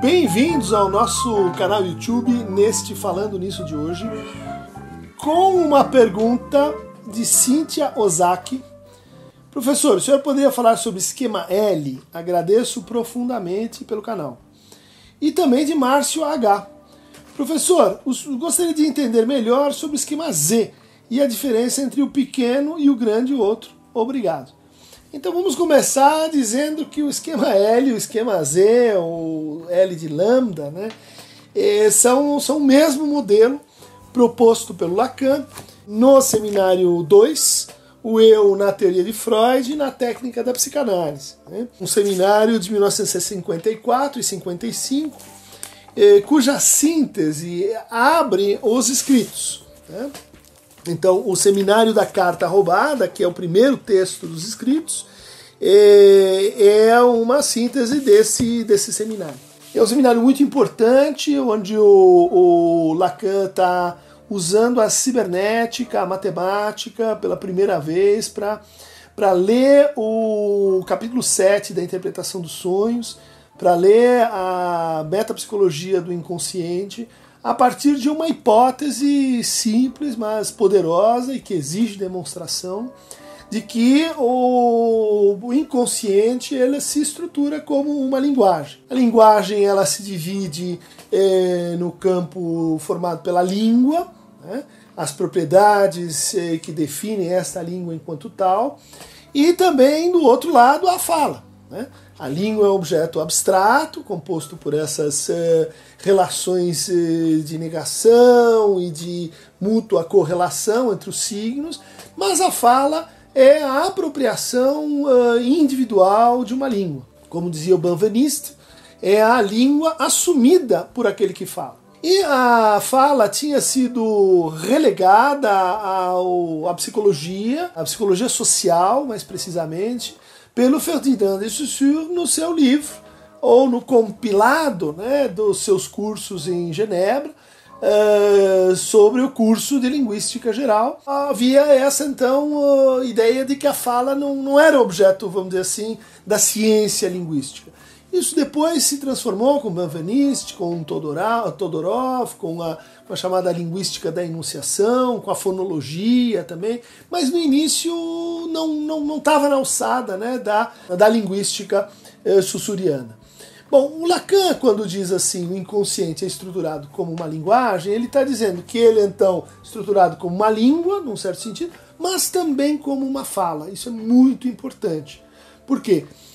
Bem-vindos ao nosso canal YouTube, neste Falando Nisso de hoje, com uma pergunta de Cíntia Ozaki. Professor, o senhor poderia falar sobre esquema L? Agradeço profundamente pelo canal. E também de Márcio H. Professor, gostaria de entender melhor sobre o esquema Z e a diferença entre o pequeno e o grande outro. Obrigado. Então vamos começar dizendo que o esquema L, o esquema Z, ou L de lambda, né, eh, são, são o mesmo modelo proposto pelo Lacan no seminário 2, o eu na teoria de Freud e na técnica da psicanálise. Né? Um seminário de 1954 e 55, eh, cuja síntese abre os escritos. Né? Então, o seminário da carta roubada, que é o primeiro texto dos escritos, é, é uma síntese desse, desse seminário. É um seminário muito importante, onde o, o Lacan está usando a cibernética, a matemática, pela primeira vez, para ler o capítulo 7 da interpretação dos sonhos, para ler a metapsicologia do inconsciente, a partir de uma hipótese simples, mas poderosa e que exige demonstração de que o, inconsciente ele se estrutura como uma linguagem. A linguagem ela se divide é, no campo formado pela língua, né, as propriedades é, que definem esta língua enquanto tal, e também do outro lado a fala. Né? A língua é um objeto abstrato, composto por essas eh, relações eh, de negação e de mútua correlação entre os signos, mas a fala é a apropriação uh, individual de uma língua. Como dizia o Banvanist, é a língua assumida por aquele que fala. E a fala tinha sido relegada ao, à psicologia, à psicologia social, mais precisamente, pelo Ferdinand de Saussure no seu livro, ou no compilado né, dos seus cursos em Genebra, uh, sobre o curso de Linguística Geral. Havia essa, então, uh, ideia de que a fala não, não era objeto, vamos dizer assim, da ciência linguística. Isso depois se transformou com Benveniste, com Todorov, com a, com a, chamada linguística da enunciação, com a fonologia também, mas no início não estava não, não na alçada né, da, da linguística eh, sussuriana. Bom, o Lacan, quando diz assim, o inconsciente é estruturado como uma linguagem, ele está dizendo que ele é então estruturado como uma língua, num certo sentido, mas também como uma fala. Isso é muito importante. Por quê? Porque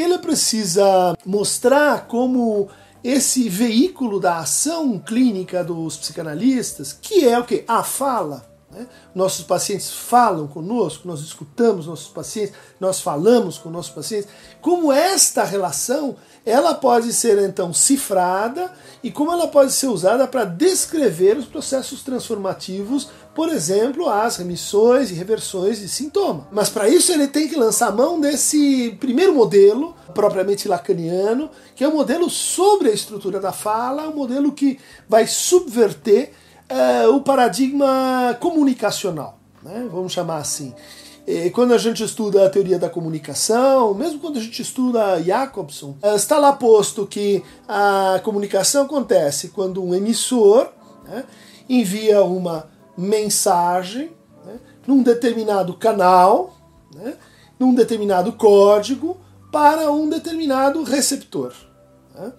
ele precisa mostrar como esse veículo da ação clínica dos psicanalistas, que é o que? A fala. Né? Nossos pacientes falam conosco, nós escutamos nossos pacientes, nós falamos com nossos pacientes. Como esta relação ela pode ser então cifrada e como ela pode ser usada para descrever os processos transformativos, por exemplo, as remissões e reversões de sintoma. Mas para isso ele tem que lançar mão desse primeiro modelo, propriamente lacaniano, que é o um modelo sobre a estrutura da fala, um modelo que vai subverter uh, o paradigma comunicacional, né? vamos chamar assim. E quando a gente estuda a teoria da comunicação, mesmo quando a gente estuda Jacobson, eh, está lá posto que a comunicação acontece quando um emissor né, envia uma mensagem né, num determinado canal, né, num determinado código, para um determinado receptor. Né.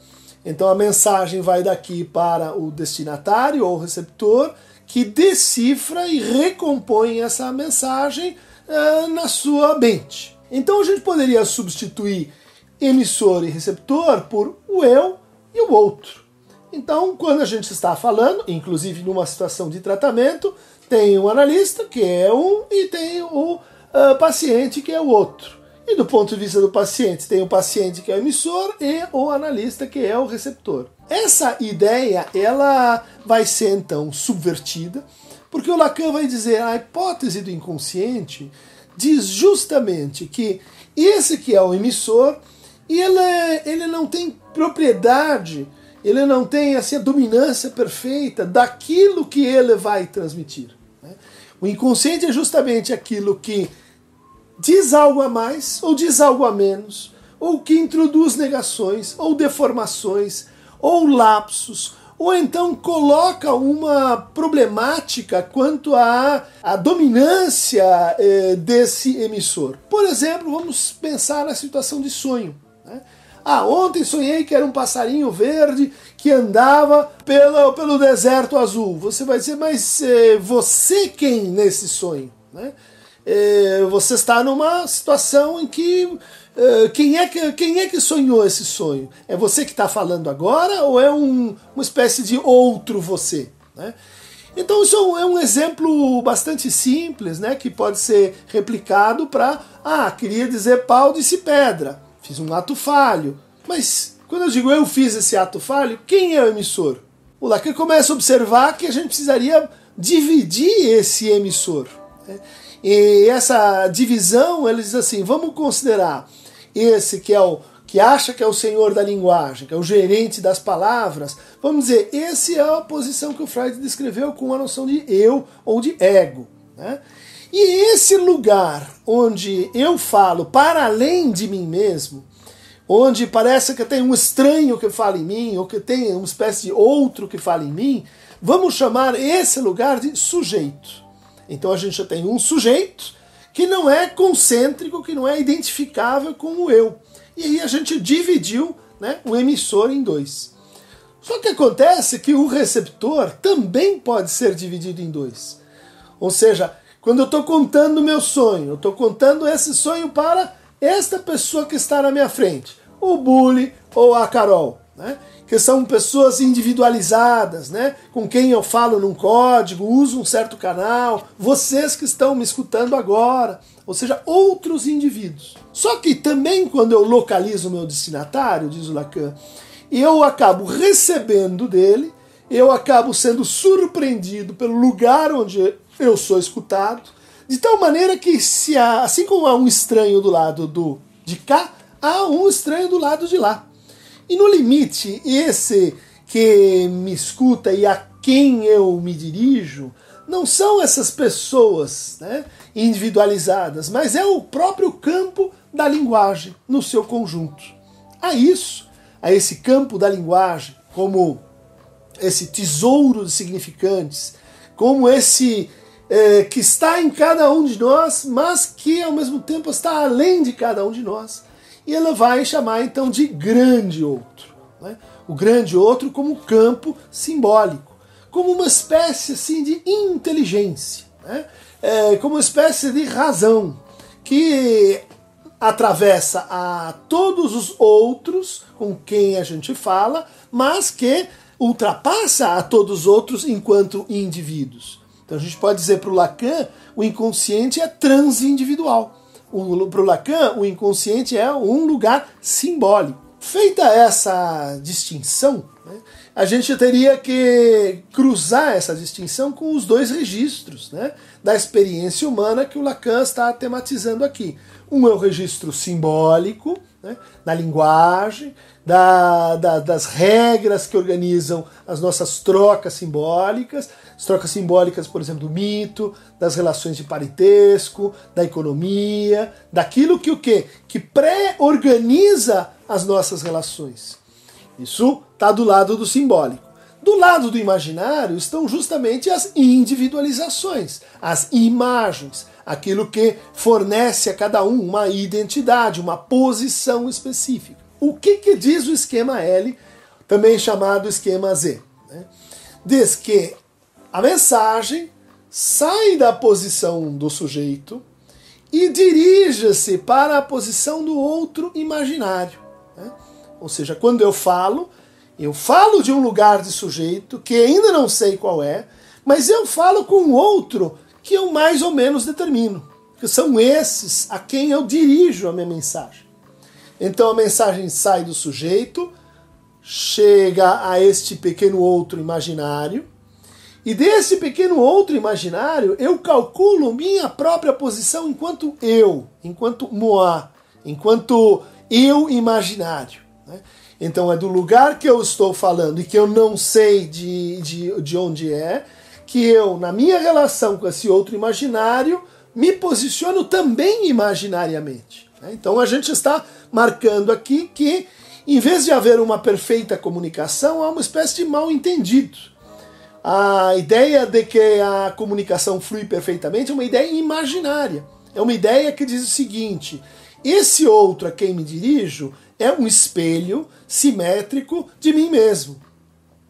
Então a mensagem vai daqui para o destinatário ou receptor, que decifra e recompõe essa mensagem uh, na sua mente. Então a gente poderia substituir emissor e receptor por o eu e o outro. Então, quando a gente está falando, inclusive numa situação de tratamento, tem o analista, que é um, e tem o uh, paciente, que é o outro. E do ponto de vista do paciente, tem o paciente que é o emissor e o analista que é o receptor. Essa ideia, ela vai ser então subvertida porque o Lacan vai dizer a hipótese do inconsciente diz justamente que esse que é o emissor, ele, ele não tem propriedade, ele não tem assim, a dominância perfeita daquilo que ele vai transmitir. Né? O inconsciente é justamente aquilo que diz algo a mais ou diz algo a menos, ou que introduz negações, ou deformações, ou lapsos, ou então coloca uma problemática quanto à, à dominância eh, desse emissor. Por exemplo, vamos pensar na situação de sonho. Né? Ah, ontem sonhei que era um passarinho verde que andava pelo, pelo deserto azul. Você vai dizer, mas eh, você quem nesse sonho? Né? Eh, você está numa situação em que eh, quem, é que quem é que sonhou esse sonho? É você que está falando agora ou é um, uma espécie de outro você? Né? Então isso é um exemplo bastante simples, né, que pode ser replicado para, ah, queria dizer pau, disse pedra, fiz um ato falho. Mas quando eu digo eu fiz esse ato falho, quem é o emissor? O Lacan começa a observar que a gente precisaria dividir esse emissor. Né? E essa divisão, ele diz assim, vamos considerar esse que é o que acha que é o senhor da linguagem, que é o gerente das palavras, vamos dizer, esse é a posição que o Freud descreveu com a noção de eu ou de ego. Né? E esse lugar onde eu falo para além de mim mesmo, onde parece que tem um estranho que fala em mim, ou que tem uma espécie de outro que fala em mim, vamos chamar esse lugar de sujeito. Então a gente já tem um sujeito que não é concêntrico, que não é identificável com o eu. E aí a gente dividiu né, o emissor em dois. Só que acontece que o receptor também pode ser dividido em dois. Ou seja, quando eu estou contando o meu sonho, eu estou contando esse sonho para esta pessoa que está na minha frente, o Bully ou a Carol. Né? Que são pessoas individualizadas, né? com quem eu falo num código, uso um certo canal, vocês que estão me escutando agora, ou seja, outros indivíduos. Só que também quando eu localizo o meu destinatário, diz o Lacan, eu acabo recebendo dele, eu acabo sendo surpreendido pelo lugar onde eu sou escutado, de tal maneira que se há, assim como há um estranho do lado do de cá, há um estranho do lado de lá. E no limite, esse que me escuta e a quem eu me dirijo não são essas pessoas né, individualizadas, mas é o próprio campo da linguagem no seu conjunto. A isso, a esse campo da linguagem, como esse tesouro de significantes, como esse é, que está em cada um de nós, mas que ao mesmo tempo está além de cada um de nós e ela vai chamar então de grande outro. Né? O grande outro como campo simbólico, como uma espécie assim de inteligência, né? é, como uma espécie de razão que atravessa a todos os outros com quem a gente fala, mas que ultrapassa a todos os outros enquanto indivíduos. Então a gente pode dizer para o Lacan, o inconsciente é transindividual para o Lacan, o inconsciente é um lugar simbólico. Feita essa distinção, né, a gente teria que cruzar essa distinção com os dois registros né, da experiência humana que o Lacan está tematizando aqui. Um é o registro simbólico, né, da linguagem, da, da, das regras que organizam as nossas trocas simbólicas, as trocas simbólicas, por exemplo, do mito, das relações de parentesco, da economia, daquilo que o quê? Que pré-organiza as nossas relações. Isso está do lado do simbólico. Do lado do imaginário estão justamente as individualizações, as imagens, aquilo que fornece a cada um uma identidade, uma posição específica. O que, que diz o esquema L, também chamado esquema Z? Né? Diz que a mensagem sai da posição do sujeito e dirige-se para a posição do outro imaginário. Né? Ou seja, quando eu falo, eu falo de um lugar de sujeito que ainda não sei qual é, mas eu falo com outro que eu mais ou menos determino, que são esses a quem eu dirijo a minha mensagem. Então a mensagem sai do sujeito, chega a este pequeno outro imaginário, e desse pequeno outro imaginário, eu calculo minha própria posição enquanto eu, enquanto moi, enquanto eu imaginário. Né? Então é do lugar que eu estou falando e que eu não sei de, de, de onde é, que eu, na minha relação com esse outro imaginário, me posiciono também imaginariamente. Né? Então a gente está marcando aqui que, em vez de haver uma perfeita comunicação, há uma espécie de mal entendido. A ideia de que a comunicação flui perfeitamente é uma ideia imaginária. É uma ideia que diz o seguinte: esse outro a quem me dirijo é um espelho simétrico de mim mesmo.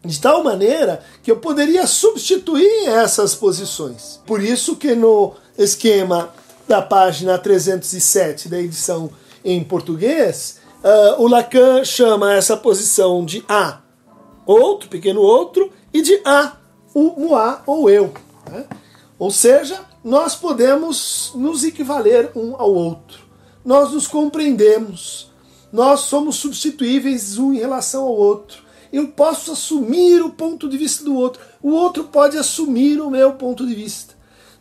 De tal maneira que eu poderia substituir essas posições. Por isso que no esquema da página 307 da edição em português, uh, o Lacan chama essa posição de A, outro, pequeno outro, e de A, o moi ou eu. Né? Ou seja, nós podemos nos equivaler um ao outro. Nós nos compreendemos. Nós somos substituíveis um em relação ao outro. Eu posso assumir o ponto de vista do outro. O outro pode assumir o meu ponto de vista.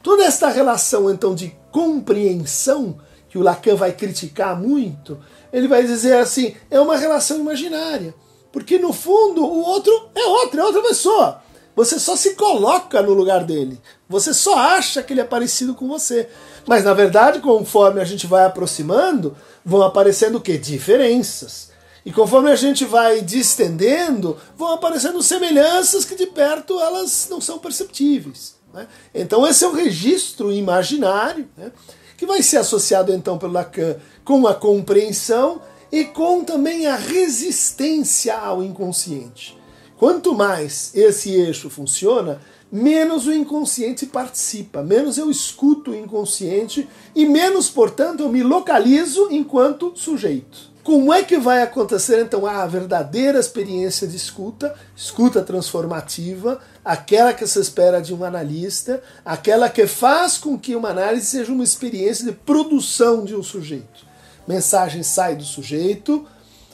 Toda esta relação, então, de compreensão, que o Lacan vai criticar muito, ele vai dizer assim: é uma relação imaginária. Porque, no fundo, o outro é outro, é outra pessoa. Você só se coloca no lugar dele. Você só acha que ele é parecido com você. Mas na verdade, conforme a gente vai aproximando, vão aparecendo o quê? Diferenças. E conforme a gente vai distendendo, vão aparecendo semelhanças que de perto elas não são perceptíveis. Né? Então esse é um registro imaginário né? que vai ser associado então pelo Lacan com a compreensão e com também a resistência ao inconsciente. Quanto mais esse eixo funciona, menos o inconsciente participa, menos eu escuto o inconsciente e menos, portanto, eu me localizo enquanto sujeito. Como é que vai acontecer então a verdadeira experiência de escuta, escuta transformativa, aquela que se espera de um analista, aquela que faz com que uma análise seja uma experiência de produção de um sujeito? Mensagem sai do sujeito,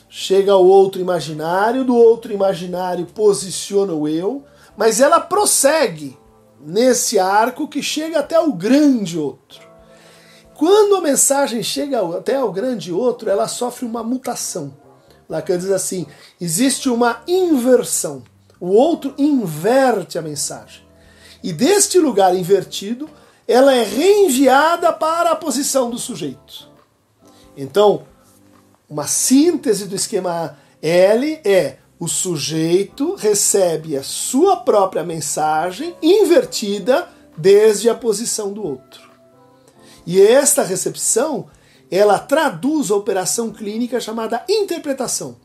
chega ao outro imaginário, do outro imaginário posiciona o eu, mas ela prossegue nesse arco que chega até o grande outro. Quando a mensagem chega até o grande outro, ela sofre uma mutação. Lacan diz assim: existe uma inversão. O outro inverte a mensagem. E deste lugar invertido, ela é reenviada para a posição do sujeito. Então, uma síntese do esquema L é o sujeito recebe a sua própria mensagem invertida desde a posição do outro. E esta recepção, ela traduz a operação clínica chamada interpretação.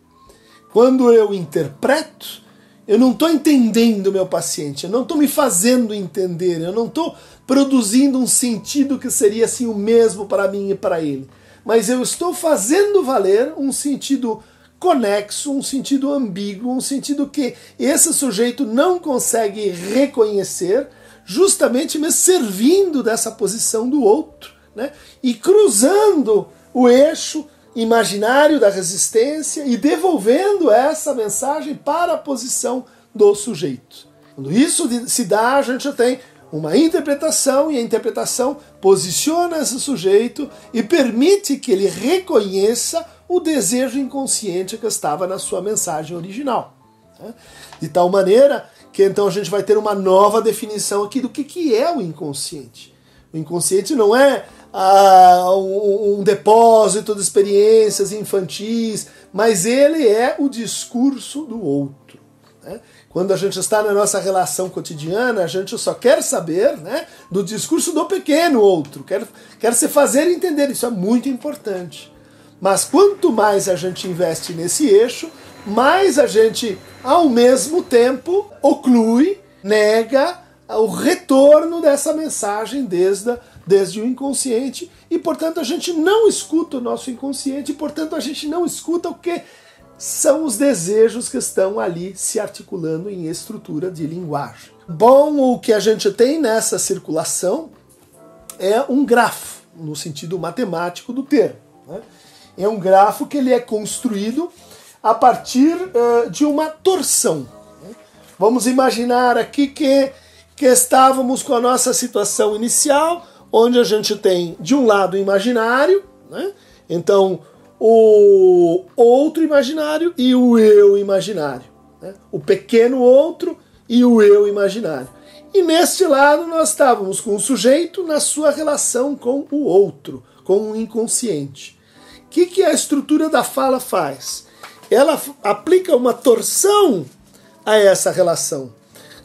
Quando eu interpreto, eu não estou entendendo o meu paciente, eu não estou me fazendo entender, eu não estou produzindo um sentido que seria assim o mesmo para mim e para ele mas eu estou fazendo valer um sentido conexo, um sentido ambíguo, um sentido que esse sujeito não consegue reconhecer, justamente me servindo dessa posição do outro, né? e cruzando o eixo imaginário da resistência e devolvendo essa mensagem para a posição do sujeito. Quando isso se dá, a gente tem uma interpretação e a interpretação posiciona esse sujeito e permite que ele reconheça o desejo inconsciente que estava na sua mensagem original. Né? De tal maneira que então a gente vai ter uma nova definição aqui do que, que é o inconsciente. O inconsciente não é ah, um, um depósito de experiências infantis, mas ele é o discurso do outro. Né? Quando a gente está na nossa relação cotidiana, a gente só quer saber né, do discurso do pequeno outro, quer, quer se fazer entender, isso é muito importante. Mas quanto mais a gente investe nesse eixo, mais a gente, ao mesmo tempo, oclui, nega o retorno dessa mensagem desde, desde o inconsciente e, portanto, a gente não escuta o nosso inconsciente e, portanto, a gente não escuta o que são os desejos que estão ali se articulando em estrutura de linguagem. Bom, o que a gente tem nessa circulação é um grafo, no sentido matemático do termo. Né? É um grafo que ele é construído a partir uh, de uma torção. Vamos imaginar aqui que, que estávamos com a nossa situação inicial, onde a gente tem, de um lado, o imaginário, né? então o outro imaginário e o eu imaginário. Né? O pequeno outro e o eu imaginário. E neste lado nós estávamos com o sujeito na sua relação com o outro, com o inconsciente. O que, que a estrutura da fala faz? Ela aplica uma torção a essa relação,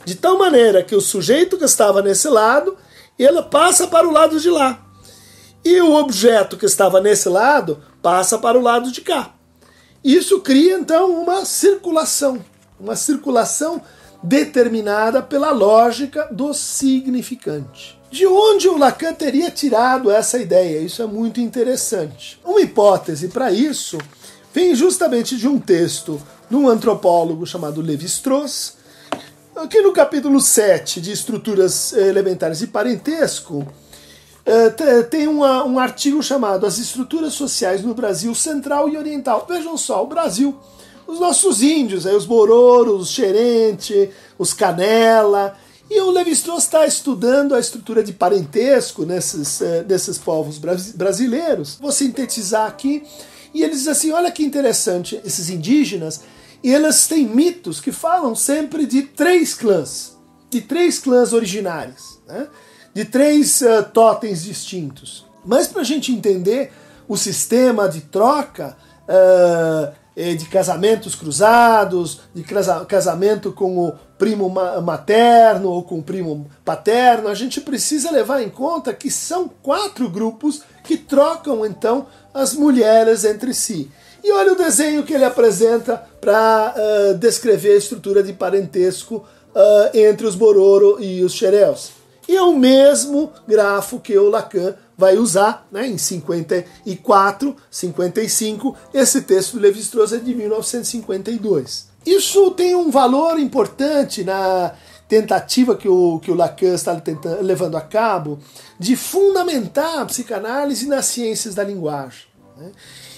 de tal maneira que o sujeito que estava nesse lado, ele passa para o lado de lá. E o objeto que estava nesse lado passa para o lado de cá. Isso cria então uma circulação, uma circulação determinada pela lógica do significante. De onde o Lacan teria tirado essa ideia? Isso é muito interessante. Uma hipótese para isso vem justamente de um texto de um antropólogo chamado Levi-Strauss, que no capítulo 7 de Estruturas Elementares e Parentesco, eh, tem um artigo chamado As Estruturas Sociais no Brasil Central e Oriental. Vejam só, o Brasil, os nossos índios, os Bororos, os Xerente, os Canela. E o Levi-Strauss está estudando a estrutura de parentesco nesses, uh, desses povos brasileiros. Vou sintetizar aqui. E ele diz assim: olha que interessante, esses indígenas, eles têm mitos que falam sempre de três clãs, de três clãs originários. Né? de três uh, totens distintos. Mas para a gente entender o sistema de troca uh, de casamentos cruzados, de casamento com o primo materno ou com o primo paterno, a gente precisa levar em conta que são quatro grupos que trocam então as mulheres entre si. E olha o desenho que ele apresenta para uh, descrever a estrutura de parentesco uh, entre os Bororo e os Xereus. E é o mesmo grafo que o Lacan vai usar né, em 54, 55. Esse texto do Levi-Strauss é de 1952. Isso tem um valor importante na tentativa que o, que o Lacan está tentando, levando a cabo de fundamentar a psicanálise nas ciências da linguagem. Né?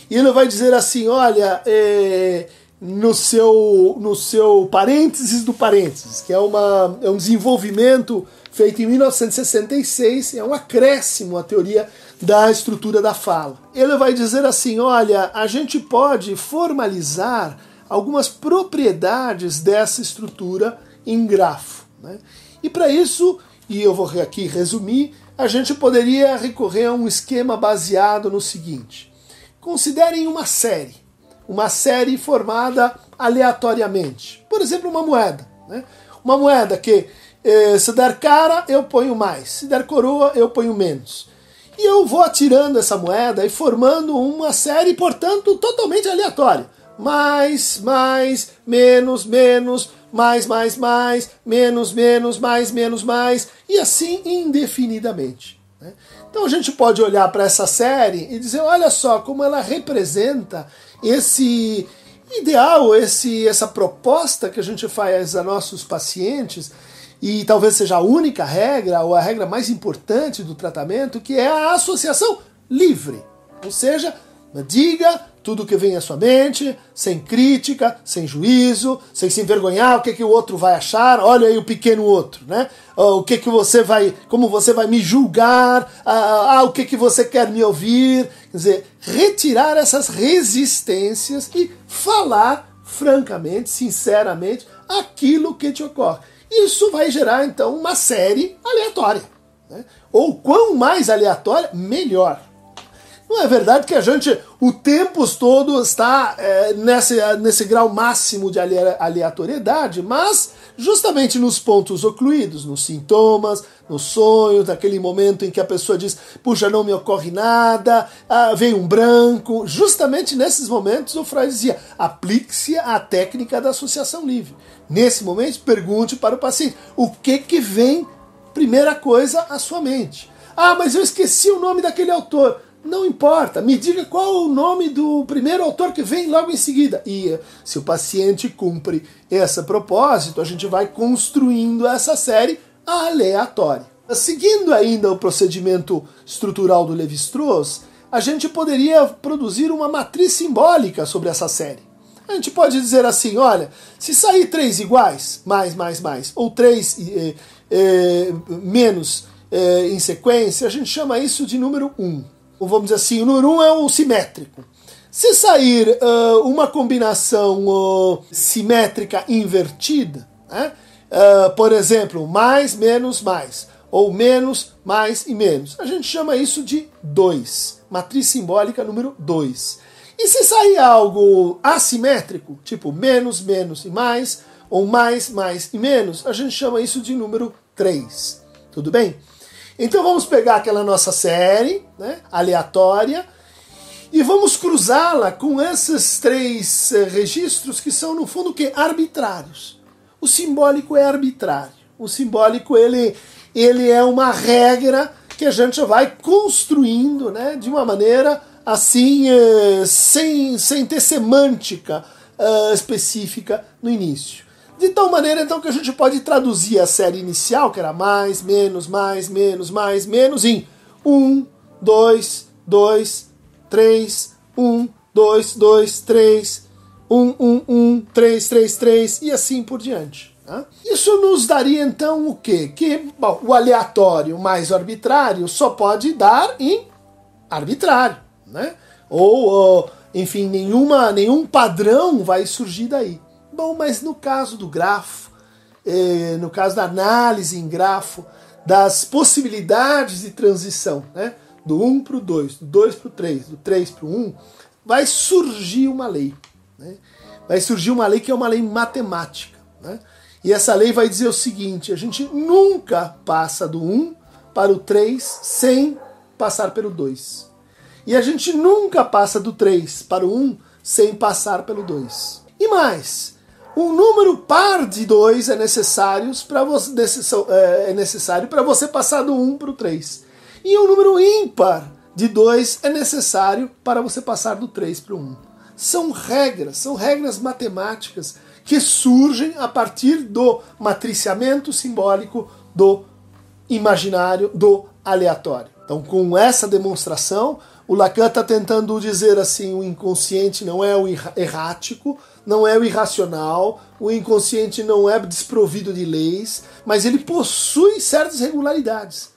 E ele vai dizer assim: olha, é, no, seu, no seu parênteses do parênteses, que é, uma, é um desenvolvimento feito em 1966, é um acréscimo à teoria da estrutura da fala. Ele vai dizer assim: olha, a gente pode formalizar algumas propriedades dessa estrutura em grafo. Né? E para isso, e eu vou aqui resumir, a gente poderia recorrer a um esquema baseado no seguinte: considerem uma série, uma série formada aleatoriamente. Por exemplo, uma moeda. Né? Uma moeda que eh, se der cara, eu ponho mais. Se der coroa, eu ponho menos. E eu vou atirando essa moeda e formando uma série, portanto, totalmente aleatória. Mais, mais, menos, menos, mais, mais, mais, menos, menos, mais, menos, mais, e assim indefinidamente. Né? Então a gente pode olhar para essa série e dizer: olha só como ela representa esse ideal, esse, essa proposta que a gente faz a nossos pacientes e talvez seja a única regra, ou a regra mais importante do tratamento, que é a associação livre. Ou seja, diga tudo que vem à sua mente, sem crítica, sem juízo, sem se envergonhar o que, que o outro vai achar, olha aí o pequeno outro, né? O que que você vai, como você vai me julgar, ah, ah, o que que você quer me ouvir, quer dizer, retirar essas resistências e falar francamente, sinceramente, aquilo que te ocorre. Isso vai gerar então uma série aleatória. Né? Ou quão mais aleatória, melhor. Não é verdade que a gente o tempo todo está é, nesse, nesse grau máximo de aleatoriedade, mas justamente nos pontos ocluídos, nos sintomas, nos sonhos, naquele momento em que a pessoa diz, puxa, não me ocorre nada, ah, vem um branco. Justamente nesses momentos o Freud dizia, aplique-se a técnica da associação livre. Nesse momento, pergunte para o paciente o que, que vem, primeira coisa, à sua mente. Ah, mas eu esqueci o nome daquele autor. Não importa, me diga qual o nome do primeiro autor que vem logo em seguida. E se o paciente cumpre esse propósito, a gente vai construindo essa série aleatória. Seguindo ainda o procedimento estrutural do Levi-Strauss, a gente poderia produzir uma matriz simbólica sobre essa série. A gente pode dizer assim, olha, se sair três iguais, mais, mais, mais, ou três eh, eh, menos eh, em sequência, a gente chama isso de número 1. Um ou vamos dizer assim, o número 1 um é o simétrico. Se sair uh, uma combinação uh, simétrica invertida, né? uh, por exemplo, mais, menos, mais, ou menos, mais e menos. A gente chama isso de 2, matriz simbólica número 2. E se sair algo assimétrico, tipo menos, menos e mais, ou mais, mais e menos, a gente chama isso de número 3. Tudo bem? Então vamos pegar aquela nossa série né, aleatória e vamos cruzá-la com esses três eh, registros que são, no fundo, que arbitrários. O simbólico é arbitrário. O simbólico ele, ele é uma regra que a gente vai construindo né, de uma maneira assim, eh, sem, sem ter semântica uh, específica no início. De tal maneira, então, que a gente pode traduzir a série inicial, que era mais, menos, mais, menos, mais, menos, em 1, 2, 2, 3, 1, 2, 2, 3, 1, 1, 1, 3, 3, 3 e assim por diante. Tá? Isso nos daria então o quê? Que bom, o aleatório mais arbitrário só pode dar em arbitrário, né? Ou, ou enfim, nenhuma, nenhum padrão vai surgir daí. Bom, mas no caso do grafo, eh, no caso da análise em grafo, das possibilidades de transição, né? do 1 para o 2, do 2 para o 3, do 3 para o 1, vai surgir uma lei. Né? Vai surgir uma lei que é uma lei matemática. Né? E essa lei vai dizer o seguinte: a gente nunca passa do 1 para o 3 sem passar pelo 2. E a gente nunca passa do 3 para o 1 sem passar pelo 2. E mais, um número par de 2 é necessário para você, é, é necessário para você passar do 1 para o 3. E um número ímpar de 2 é necessário para você passar do 3 para o 1. São regras, são regras matemáticas que surgem a partir do matriciamento simbólico do imaginário, do aleatório. Então, com essa demonstração, o Lacan está tentando dizer assim: o inconsciente não é o errático, não é o irracional, o inconsciente não é desprovido de leis, mas ele possui certas regularidades.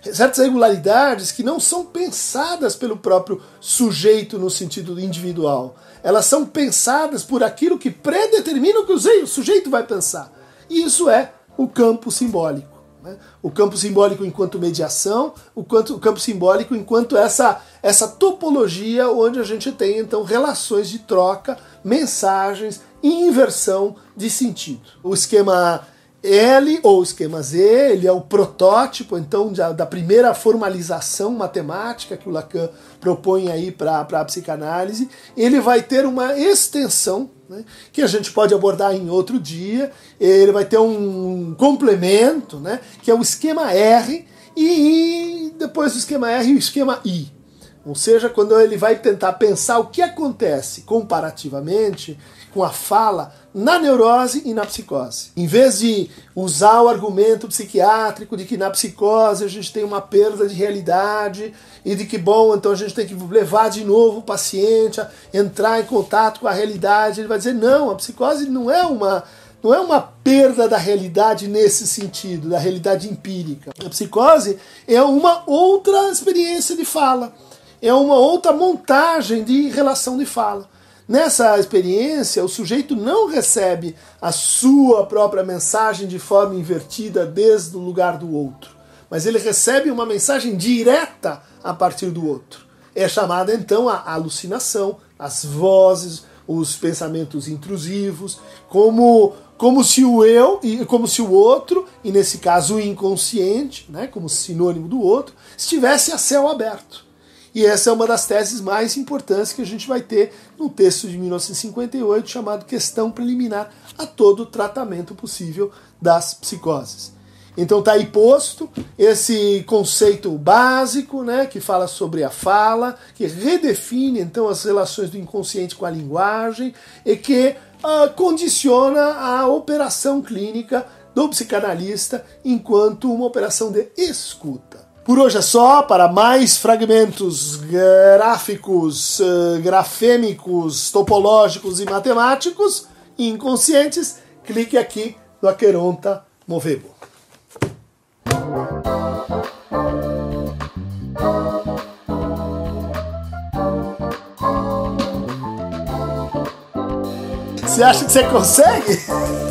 Certas regularidades que não são pensadas pelo próprio sujeito no sentido individual. Elas são pensadas por aquilo que predetermina o que o sujeito vai pensar. E isso é o campo simbólico. Né? O campo simbólico enquanto mediação, o, quanto, o campo simbólico enquanto essa, essa topologia onde a gente tem então relações de troca, mensagens e inversão de sentido. O esquema L ou esquema Z, ele é o protótipo então da primeira formalização matemática que o Lacan propõe aí para a psicanálise. Ele vai ter uma extensão né, que a gente pode abordar em outro dia. Ele vai ter um complemento, né, que é o esquema R, e, e depois do esquema R, o esquema I. Ou seja, quando ele vai tentar pensar o que acontece comparativamente com a fala na neurose e na psicose. Em vez de usar o argumento psiquiátrico de que na psicose a gente tem uma perda de realidade e de que, bom, então a gente tem que levar de novo o paciente a entrar em contato com a realidade, ele vai dizer: não, a psicose não é uma. Não é uma perda da realidade nesse sentido, da realidade empírica. A psicose é uma outra experiência de fala, é uma outra montagem de relação de fala. Nessa experiência, o sujeito não recebe a sua própria mensagem de forma invertida desde o lugar do outro, mas ele recebe uma mensagem direta a partir do outro. É chamada então a alucinação, as vozes, os pensamentos intrusivos, como como se o eu e como se o outro, e nesse caso o inconsciente, né, como sinônimo do outro, estivesse a céu aberto. E essa é uma das teses mais importantes que a gente vai ter no texto de 1958 chamado Questão Preliminar a todo tratamento possível das psicoses. Então está aí posto esse conceito básico, né, que fala sobre a fala, que redefine então as relações do inconsciente com a linguagem e que uh, condiciona a operação clínica do psicanalista enquanto uma operação de escuta. Por hoje é só. Para mais fragmentos gráficos, uh, grafêmicos, topológicos e matemáticos inconscientes, clique aqui no Aqueronta Movebo. Você acha que você consegue?